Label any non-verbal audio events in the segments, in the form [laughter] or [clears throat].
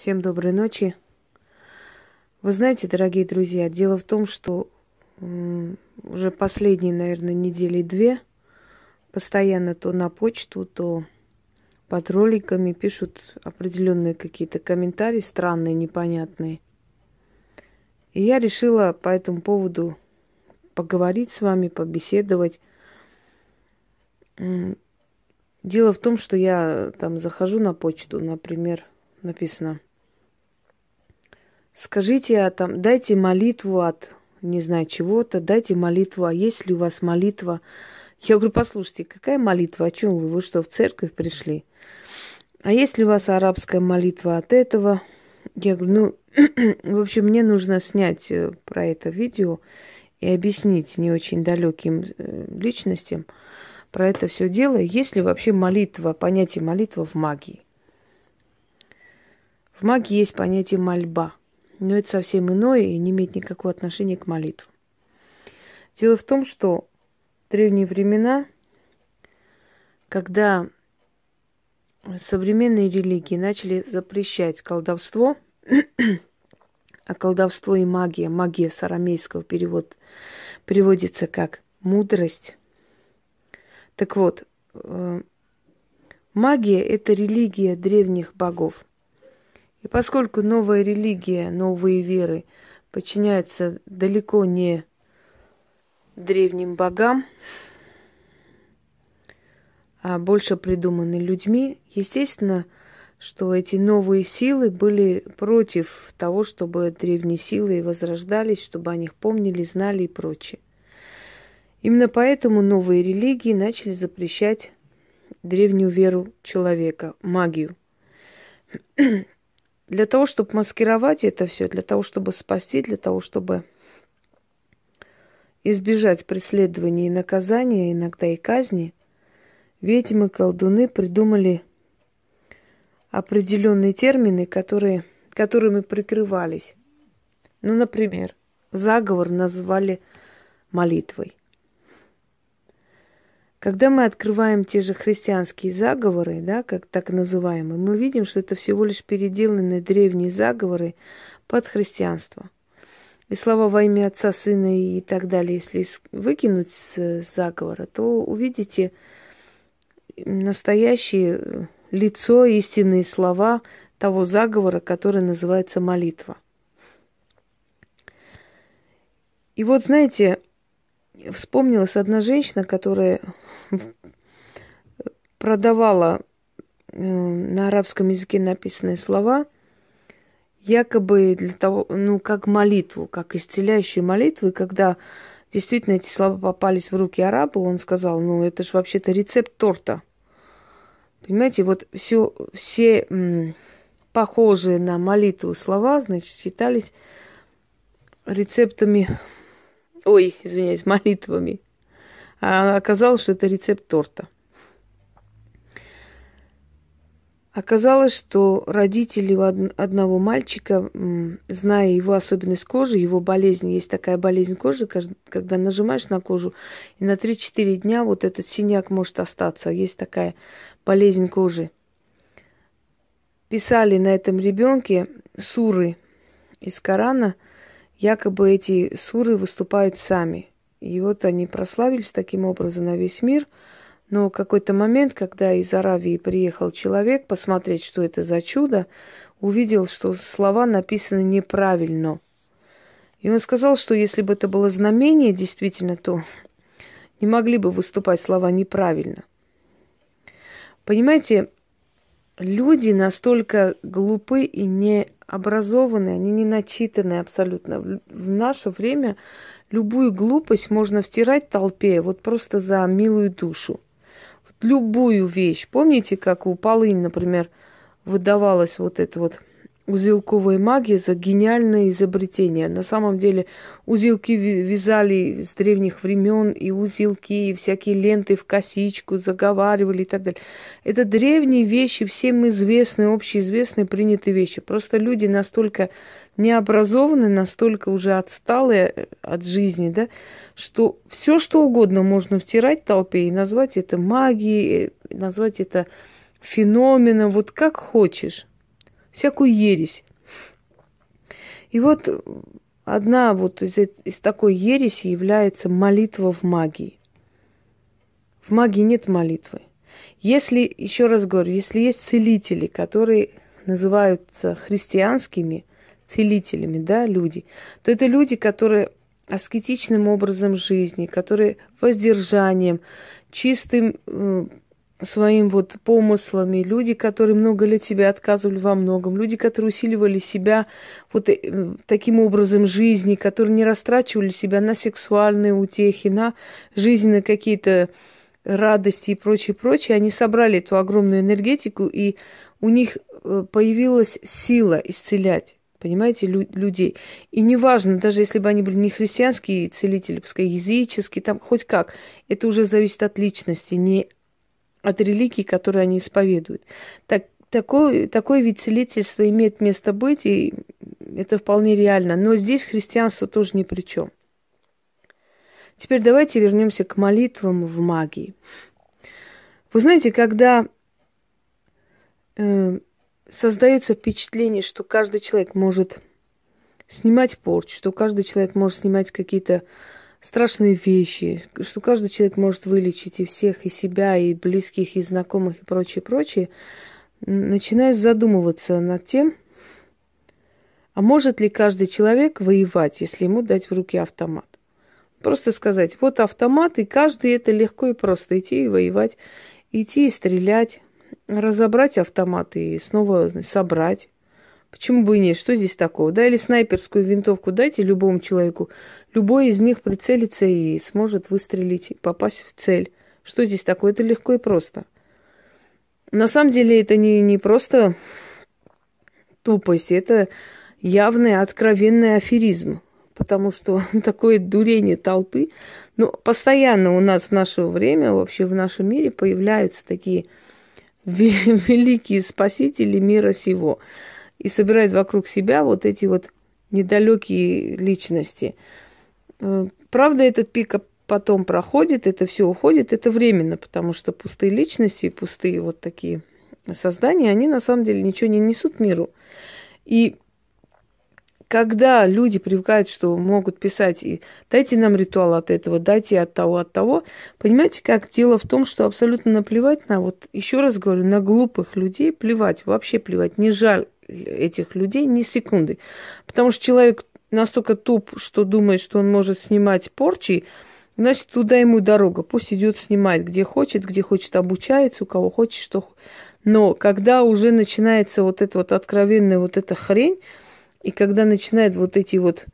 Всем доброй ночи. Вы знаете, дорогие друзья, дело в том, что уже последние, наверное, недели две постоянно то на почту, то под роликами пишут определенные какие-то комментарии странные, непонятные. И я решила по этому поводу поговорить с вами, побеседовать. Дело в том, что я там захожу на почту, например, написано – Скажите, а там, дайте молитву от, не знаю, чего-то, дайте молитву, а есть ли у вас молитва? Я говорю, послушайте, какая молитва, о чем вы? Вы что, в церковь пришли? А есть ли у вас арабская молитва от этого? Я говорю, ну, [clears throat] в общем, мне нужно снять э, про это видео и объяснить не очень далеким э, личностям про это все дело. Есть ли вообще молитва, понятие молитва в магии? В магии есть понятие мольба – но это совсем иное и не имеет никакого отношения к молитвам. Дело в том, что в древние времена, когда современные религии начали запрещать колдовство, [clears throat] а колдовство и магия, магия с арамейского перевод, переводится как мудрость. Так вот, э, магия – это религия древних богов – и поскольку новая религия, новые веры подчиняются далеко не древним богам, а больше придуманы людьми, естественно, что эти новые силы были против того, чтобы древние силы возрождались, чтобы о них помнили, знали и прочее. Именно поэтому новые религии начали запрещать древнюю веру человека, магию. Для того, чтобы маскировать это все, для того, чтобы спасти, для того, чтобы избежать преследования и наказания, иногда и казни, ведьмы, колдуны придумали определенные термины, которые, которыми прикрывались. Ну, например, заговор назвали молитвой. Когда мы открываем те же христианские заговоры, да, как так называемые, мы видим, что это всего лишь переделанные древние заговоры под христианство. И слова во имя Отца, Сына и так далее, если выкинуть с заговора, то увидите настоящее лицо, истинные слова того заговора, который называется молитва. И вот, знаете, вспомнилась одна женщина, которая продавала э, на арабском языке написанные слова, якобы для того, ну, как молитву, как исцеляющую молитву. И когда действительно эти слова попались в руки араба, он сказал, ну, это же вообще-то рецепт торта. Понимаете, вот все, все м, похожие на молитву слова, значит, считались рецептами Ой, извиняюсь, [laughs] молитвами. А оказалось, что это рецепт торта. Оказалось, что родители одного мальчика, зная его особенность кожи, его болезнь, есть такая болезнь кожи, когда нажимаешь на кожу, и на 3-4 дня вот этот синяк может остаться. Есть такая болезнь кожи. Писали на этом ребенке суры из Корана – якобы эти суры выступают сами. И вот они прославились таким образом на весь мир. Но какой-то момент, когда из Аравии приехал человек посмотреть, что это за чудо, увидел, что слова написаны неправильно. И он сказал, что если бы это было знамение действительно, то не могли бы выступать слова неправильно. Понимаете, люди настолько глупы и необразованные, они не начитанные абсолютно. В наше время любую глупость можно втирать толпе вот просто за милую душу. Вот любую вещь. Помните, как у Полынь, например, выдавалась вот это вот узелковая магия за гениальное изобретение. На самом деле узелки вязали с древних времен, и узелки, и всякие ленты в косичку заговаривали и так далее. Это древние вещи, всем известные, общеизвестные, принятые вещи. Просто люди настолько необразованные, настолько уже отсталые от жизни, да, что все что угодно можно втирать толпе и назвать это магией, назвать это феноменом, вот как хочешь. Всякую ересь. И вот одна вот из, из такой ереси является молитва в магии. В магии нет молитвы. Если, еще раз говорю, если есть целители, которые называются христианскими целителями, да, люди, то это люди, которые аскетичным образом жизни, которые воздержанием, чистым э, своим вот помыслами, люди, которые много лет себя отказывали во многом, люди, которые усиливали себя вот э, таким образом жизни, которые не растрачивали себя на сексуальные утехи, на жизненные какие-то радости и прочее, прочее, они собрали эту огромную энергетику, и у них э, появилась сила исцелять понимаете, лю- людей. И неважно, даже если бы они были не христианские целители, пускай языческие, там хоть как, это уже зависит от личности, не от религии, которую они исповедуют. Так, такой, такой вид целительства имеет место быть, и это вполне реально. Но здесь христианство тоже ни при чем. Теперь давайте вернемся к молитвам в магии. Вы знаете, когда э, создается впечатление, что каждый человек может снимать порчу, что каждый человек может снимать какие-то страшные вещи, что каждый человек может вылечить и всех, и себя, и близких, и знакомых, и прочее, прочее, начинаешь задумываться над тем, а может ли каждый человек воевать, если ему дать в руки автомат? Просто сказать, вот автомат, и каждый это легко и просто идти и воевать, идти и стрелять, разобрать автомат и снова собрать. Почему бы и нет? Что здесь такого? Да, или снайперскую винтовку дайте любому человеку. Любой из них прицелится и сможет выстрелить, попасть в цель. Что здесь такое? Это легко и просто. На самом деле это не, не просто тупость, это явный, откровенный аферизм. Потому что [laughs] такое дурение толпы. Но постоянно у нас в наше время, вообще в нашем мире появляются такие [laughs] великие спасители мира сего и собирает вокруг себя вот эти вот недалекие личности. Э, правда, этот пик потом проходит, это все уходит, это временно, потому что пустые личности, пустые вот такие создания, они на самом деле ничего не несут миру. И когда люди привыкают, что могут писать и дайте нам ритуал от этого, дайте от того, от того, понимаете, как дело в том, что абсолютно наплевать на, вот еще раз говорю, на глупых людей плевать, вообще плевать, не жаль этих людей ни секунды. Потому что человек настолько туп, что думает, что он может снимать порчи, значит, туда ему дорога. Пусть идет снимать, где хочет, где хочет обучается, у кого хочет, что... Но когда уже начинается вот эта вот откровенная вот эта хрень, и когда начинает вот эти вот,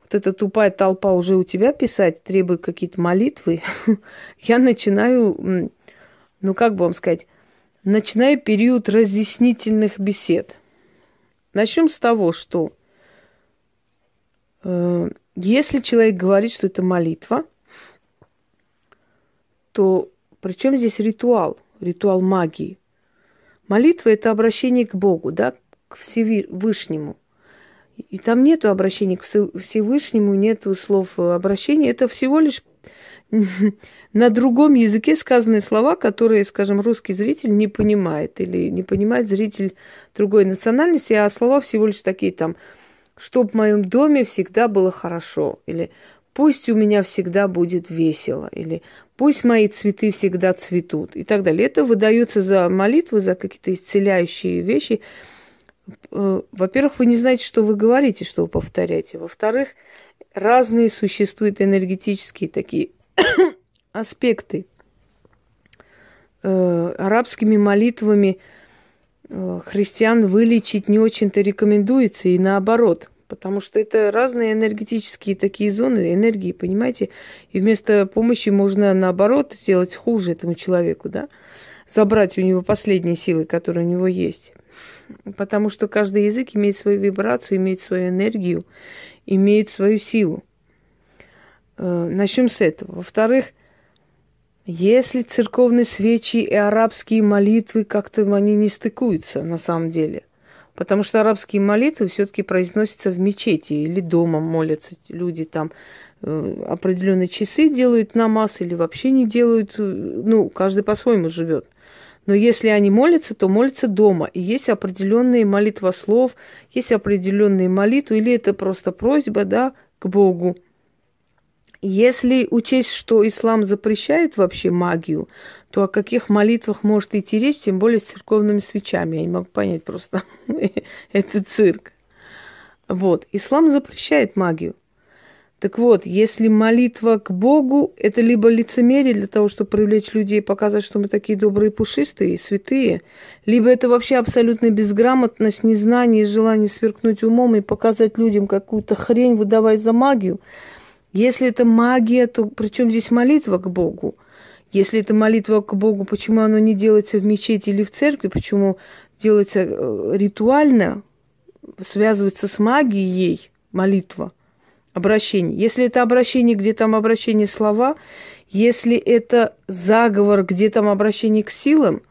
вот эта тупая толпа уже у тебя писать, требуя какие-то молитвы, [laughs] я начинаю, ну как бы вам сказать, начинаю период разъяснительных бесед. Начнем с того, что э, если человек говорит, что это молитва, то при чем здесь ритуал, ритуал магии? Молитва – это обращение к Богу, да, к Всевышнему. И там нету обращения к Всевышнему, нету слов обращения. Это всего лишь [laughs] на другом языке сказанные слова, которые, скажем, русский зритель не понимает или не понимает зритель другой национальности, а слова всего лишь такие там, чтоб в моем доме всегда было хорошо, или пусть у меня всегда будет весело, или пусть мои цветы всегда цветут и так далее. Это выдается за молитвы, за какие-то исцеляющие вещи – Э, во-первых, вы не знаете, что вы говорите, что вы повторяете. Во-вторых, разные существуют энергетические такие [coughs] аспекты. Э, арабскими молитвами э, христиан вылечить не очень-то рекомендуется, и наоборот, потому что это разные энергетические такие зоны энергии, понимаете? И вместо помощи можно, наоборот, сделать хуже этому человеку, да? Забрать у него последние силы, которые у него есть. Потому что каждый язык имеет свою вибрацию, имеет свою энергию, имеет свою силу. Э, Начнем с этого. Во-вторых, если церковные свечи и арабские молитвы как-то они не стыкуются на самом деле. Потому что арабские молитвы все-таки произносятся в мечети или дома молятся люди там э, определенные часы делают намаз или вообще не делают, э, ну, каждый по-своему живет. Но если они молятся, то молятся дома. И есть определенные молитвослов, есть определенные молитвы, или это просто просьба, да, к Богу. Если учесть, что ислам запрещает вообще магию, то о каких молитвах может идти речь, тем более с церковными свечами. Я не могу понять просто. [laughs] Это цирк. Вот. Ислам запрещает магию. Так вот, если молитва к Богу – это либо лицемерие для того, чтобы привлечь людей, показать, что мы такие добрые, пушистые, святые, либо это вообще абсолютная безграмотность, незнание, желание сверкнуть умом и показать людям какую-то хрень, выдавать за магию. Если это магия, то при чем здесь молитва к Богу? Если это молитва к Богу, почему оно не делается в мечети или в церкви, почему делается э, ритуально, связывается с магией молитва – обращение. Если это обращение, где там обращение слова, если это заговор, где там обращение к силам,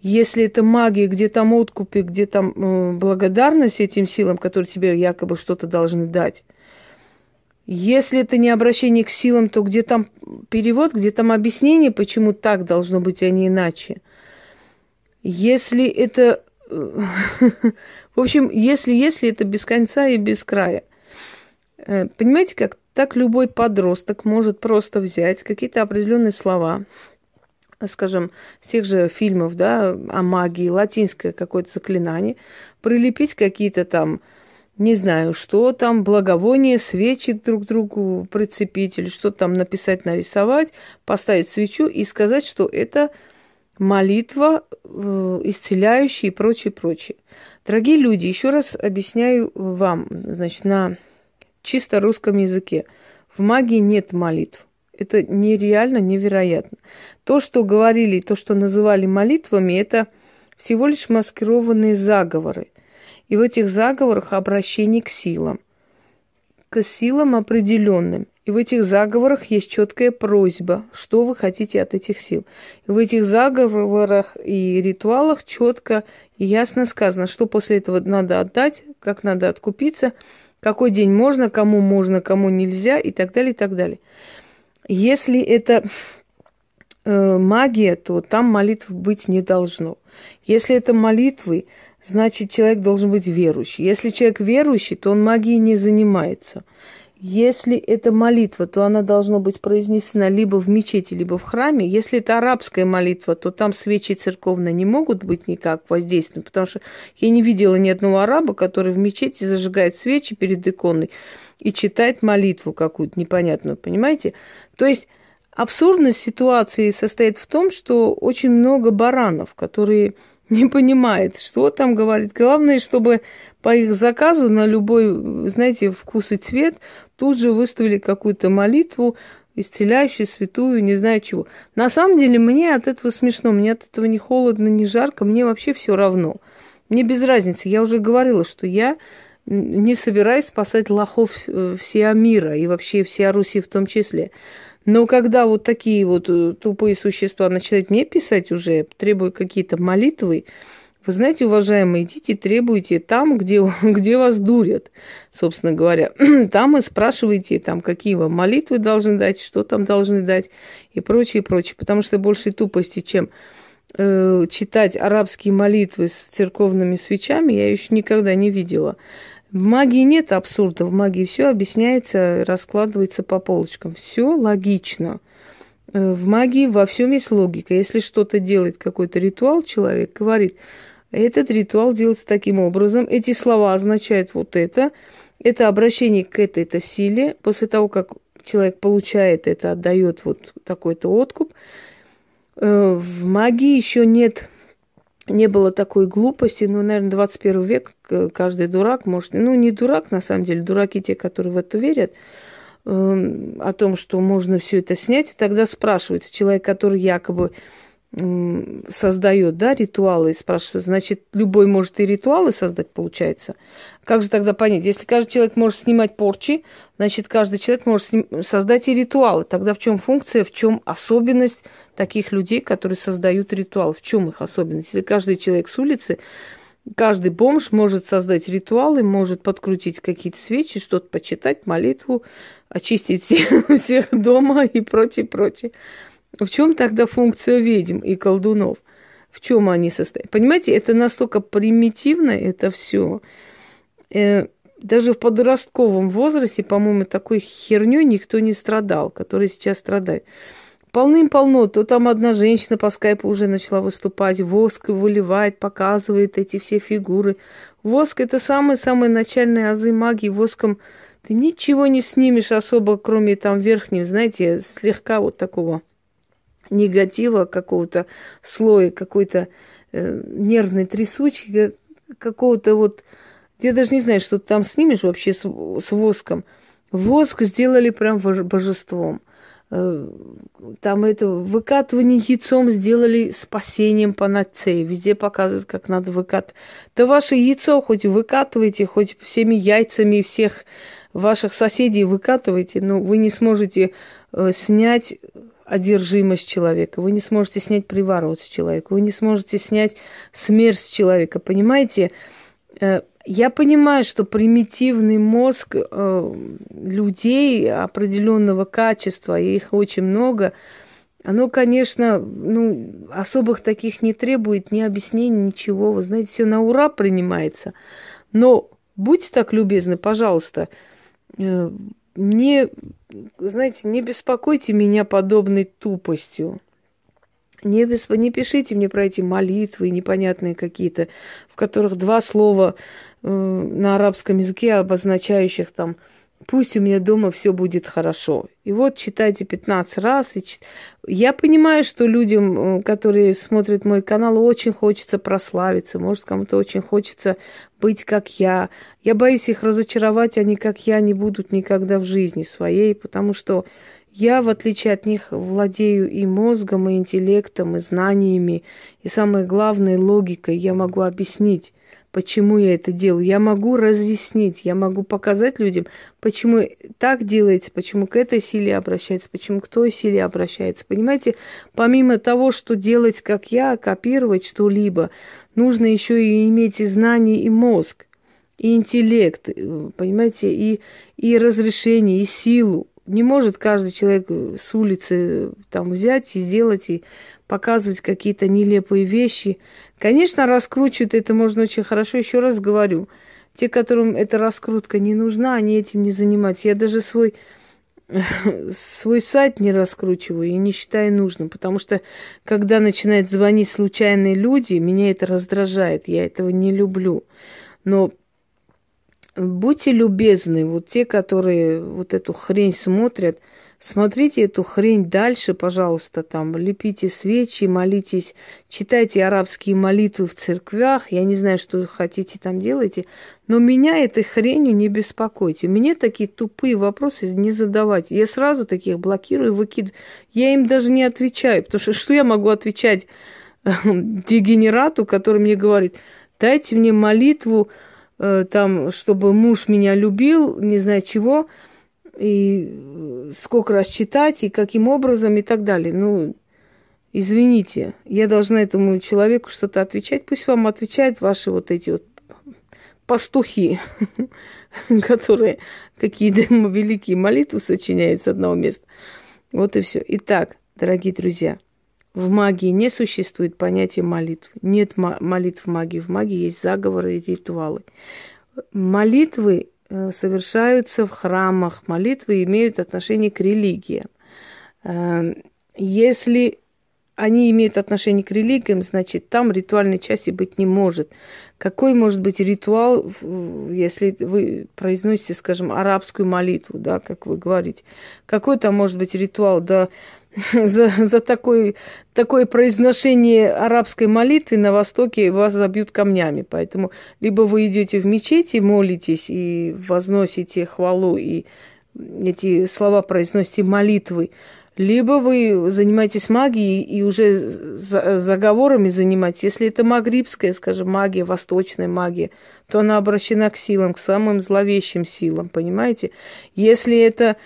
если это магия, где там откупы, где там э, благодарность этим силам, которые тебе якобы что-то должны дать. Если это не обращение к силам, то где там перевод, где там объяснение, почему так должно быть, а не иначе. Если это... Э, [laughs] в общем, если, если это без конца и без края – Э, понимаете, как так любой подросток может просто взять какие-то определенные слова, скажем, с тех же фильмов, да, о магии, латинское какое-то заклинание, прилепить какие-то там, не знаю, что там, благовоние, свечи друг другу прицепить или что там написать, нарисовать, поставить свечу и сказать, что это молитва э, исцеляющая и прочее, прочее. Дорогие люди, еще раз объясняю вам, значит, на чисто русском языке. В магии нет молитв. Это нереально, невероятно. То, что говорили, то, что называли молитвами, это всего лишь маскированные заговоры. И в этих заговорах обращение к силам, к силам определенным. И в этих заговорах есть четкая просьба, что вы хотите от этих сил. И в этих заговорах и ритуалах четко и ясно сказано, что после этого надо отдать, как надо откупиться – какой день можно, кому можно, кому нельзя и так далее, и так далее. Если это э, магия, то там молитв быть не должно. Если это молитвы, значит человек должен быть верующий. Если человек верующий, то он магией не занимается. Если это молитва, то она должна быть произнесена либо в мечети, либо в храме. Если это арабская молитва, то там свечи церковные не могут быть никак воздействованы, потому что я не видела ни одного араба, который в мечети зажигает свечи перед иконой и читает молитву какую-то непонятную, понимаете? То есть абсурдность ситуации состоит в том, что очень много баранов, которые не понимает, что там говорит. Главное, чтобы по их заказу на любой, знаете, вкус и цвет тут же выставили какую-то молитву, исцеляющую, святую, не знаю чего. На самом деле мне от этого смешно, мне от этого не холодно, не жарко, мне вообще все равно. Мне без разницы. Я уже говорила, что я не собираюсь спасать лохов э, всея мира и вообще всея Руси в том числе. Но когда вот такие вот э, тупые существа начинают мне писать уже, требуя какие-то молитвы, вы знаете, уважаемые, идите требуйте там, где, [laughs] где вас дурят, собственно говоря. [clears throat] Там и спрашивайте, там, какие вам молитвы должны дать, что там должны дать и прочее, прочее. Потому что больше тупости, чем э, читать арабские молитвы с церковными свечами, я еще никогда не видела. В магии нет абсурда, в магии все объясняется, раскладывается по полочкам. Все логично. Э, в магии во всем есть логика. Если что-то делает какой-то ритуал, человек говорит, этот ритуал делается таким образом, эти слова означают вот это, это обращение к этой-то силе. После того, как человек получает это, отдает вот такой-то откуп, э, в магии еще нет не было такой глупости, ну, наверное, 21 век, каждый дурак может, ну, не дурак, на самом деле, дураки те, которые в это верят, э, о том, что можно все это снять, и тогда спрашивается человек, который якобы создает, да, ритуалы и спрашивает, значит, любой может и ритуалы создать, получается. Как же тогда понять? Если каждый человек может снимать порчи, значит, каждый человек может создать и ритуалы. Тогда в чем функция, в чем особенность таких людей, которые создают ритуал? В чем их особенность? Если каждый человек с улицы, каждый бомж может создать ритуалы, может подкрутить какие-то свечи, что-то почитать, молитву, очистить всех, [laughs] всех дома и прочее, прочее. В чем тогда функция ведьм и колдунов? в чем они состоят. Понимаете, это настолько примитивно, это все. Э, даже в подростковом возрасте, по-моему, такой херней никто не страдал, который сейчас страдает. Полным-полно. То там одна женщина по скайпу уже начала выступать, воск выливает, показывает эти все фигуры. Воск – это самые-самые начальные азы магии. Воском ты ничего не снимешь особо, кроме там верхнего, знаете, слегка вот такого негатива какого-то слоя, какой-то э, нервной трясучки, какого-то вот... Я даже не знаю, что ты там снимешь вообще с, с воском. Воск сделали прям божеством. Э, там это выкатывание яйцом сделали спасением панацеи. Везде показывают, как надо выкатывать. Да ваше яйцо хоть выкатывайте, хоть всеми яйцами всех ваших соседей выкатывайте, но вы не сможете э, снять одержимость человека, вы не сможете снять приворот с человека, вы не сможете снять смерть с человека, понимаете? Э, я понимаю, что примитивный мозг э, людей определенного качества, и их очень много, оно, конечно, ну, особых таких не требует, ни объяснений, ничего. Вы знаете, все на ура принимается. Но будьте так любезны, пожалуйста, э, не, знаете, не беспокойте меня подобной тупостью. Не, бесп... не пишите мне про эти молитвы непонятные какие-то, в которых два слова э, на арабском языке, обозначающих там пусть у меня дома все будет хорошо. И вот читайте 15 раз. И чит... Я понимаю, что людям, э, которые смотрят мой канал, очень хочется прославиться. Может, кому-то очень хочется быть как я. Я боюсь их разочаровать, они как я не будут никогда в жизни своей, потому что я, в отличие от них, владею и мозгом, и интеллектом, и знаниями, и самое главное, логикой. Я могу объяснить, почему я это делаю. Я могу разъяснить, я могу показать людям, почему так делается, почему к этой силе обращается, почему к той силе обращается. Понимаете, помимо того, что делать, как я, копировать что-либо, нужно еще и иметь и знания, и мозг, и интеллект, понимаете, и, и разрешение, и силу не может каждый человек с улицы там взять и сделать и показывать какие-то нелепые вещи. Конечно, раскручивать это можно очень хорошо. Еще раз говорю, те, которым эта раскрутка не нужна, они этим не занимаются. Я даже свой [laughs] свой сайт не раскручиваю и не считаю нужным, потому что когда начинают звонить случайные люди, меня это раздражает, я этого не люблю. Но будьте любезны, вот те, которые вот эту хрень смотрят, смотрите эту хрень дальше, пожалуйста, там, лепите свечи, молитесь, читайте арабские молитвы в церквях, я не знаю, что хотите там делайте, но меня этой хренью не беспокойте. Мне такие тупые вопросы не задавайте. Я сразу таких блокирую, выкидываю. Я им даже не отвечаю, потому что что я могу отвечать [laughs] дегенерату, который мне говорит, дайте мне молитву, Э, там, чтобы муж меня любил, не знаю чего, и э, сколько раз читать, и каким образом, и так далее. Ну, извините, я должна этому человеку что-то отвечать. Пусть вам отвечают ваши вот эти вот пастухи, [laughs] которые какие-то великие молитвы сочиняют с одного места. Вот и все. Итак, дорогие друзья, в магии не существует понятия молитв. Нет молитв в магии. В магии есть заговоры и ритуалы. Молитвы э, совершаются в храмах. Молитвы имеют отношение к религии. Эм, если они имеют отношение к религиям, значит, там ритуальной части быть не может. Какой может быть ритуал, если вы произносите, скажем, арабскую молитву, да, как вы говорите? Какой там может быть ритуал? Да, [laughs] за, за такое, такое произношение арабской молитвы на Востоке вас забьют камнями. Поэтому либо вы идете в мечеть и молитесь, и возносите хвалу, и эти слова произносите молитвы, либо вы занимаетесь магией и уже заговорами занимаетесь. Если это магрибская, скажем, магия, восточная магия, то она обращена к силам, к самым зловещим силам, понимаете? Если это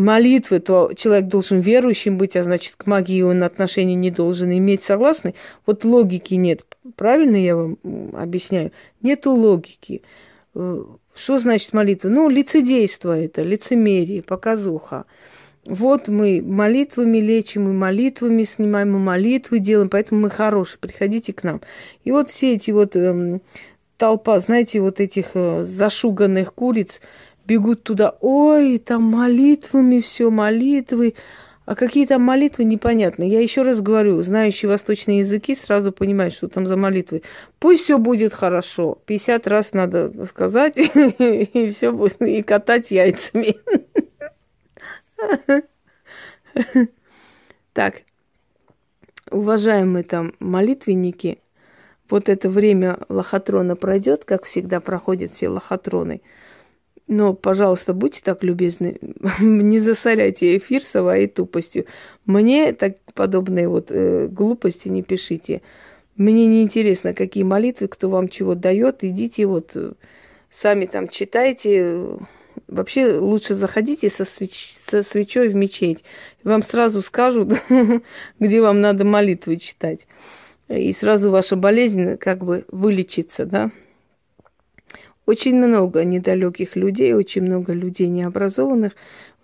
молитвы, то человек должен верующим быть, а значит, к магии он отношения не должен иметь. Согласны? Вот логики нет. Правильно я вам объясняю? Нету логики. Э, что значит молитва? Ну, лицедейство это, лицемерие, показуха. вот мы молитвами лечим, мы молитвами снимаем, мы молитвы делаем, поэтому мы хорошие, приходите к нам. И вот все эти вот эм, толпа, знаете, вот этих э, зашуганных куриц бегут туда, ой, там молитвами все, молитвы, а какие там молитвы, непонятно. Я еще раз говорю, знающий восточные языки сразу понимает, что там за молитвы. Пусть все будет хорошо. 50 раз надо сказать, [laughs] и все будет, и катать яйцами. Так, уважаемые там молитвенники, вот это время лохотрона пройдет, как всегда проходят все лохотроны. Но, пожалуйста, будьте так любезны, [laughs] не засоряйте эфир своей тупостью. Мне так подобные вот э, глупости не пишите. Мне не интересно, какие молитвы, кто вам чего дает. Идите вот э, сами там читайте, Вообще лучше заходите со, свеч... со свечой в мечеть. Вам сразу скажут, [laughs] где вам надо молитвы читать. И сразу ваша болезнь как бы вылечится, да. Очень много недалеких людей, очень много людей необразованных,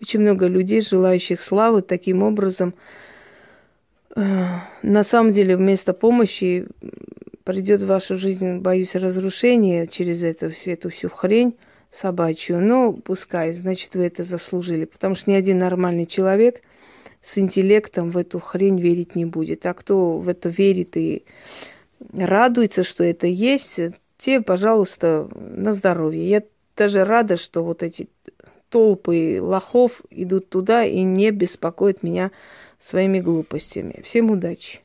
очень много людей, желающих славы таким образом. Э, на самом деле, вместо помощи придет в вашу жизнь, боюсь, разрушение через это, эту всю хрень собачью. Ну, пускай, значит, вы это заслужили. Потому что ни один нормальный человек с интеллектом в эту хрень верить не будет. А кто в это верит и радуется, что это есть, те, пожалуйста, на здоровье. Я даже рада, что вот эти толпы лохов идут туда и не беспокоят меня своими глупостями. Всем удачи!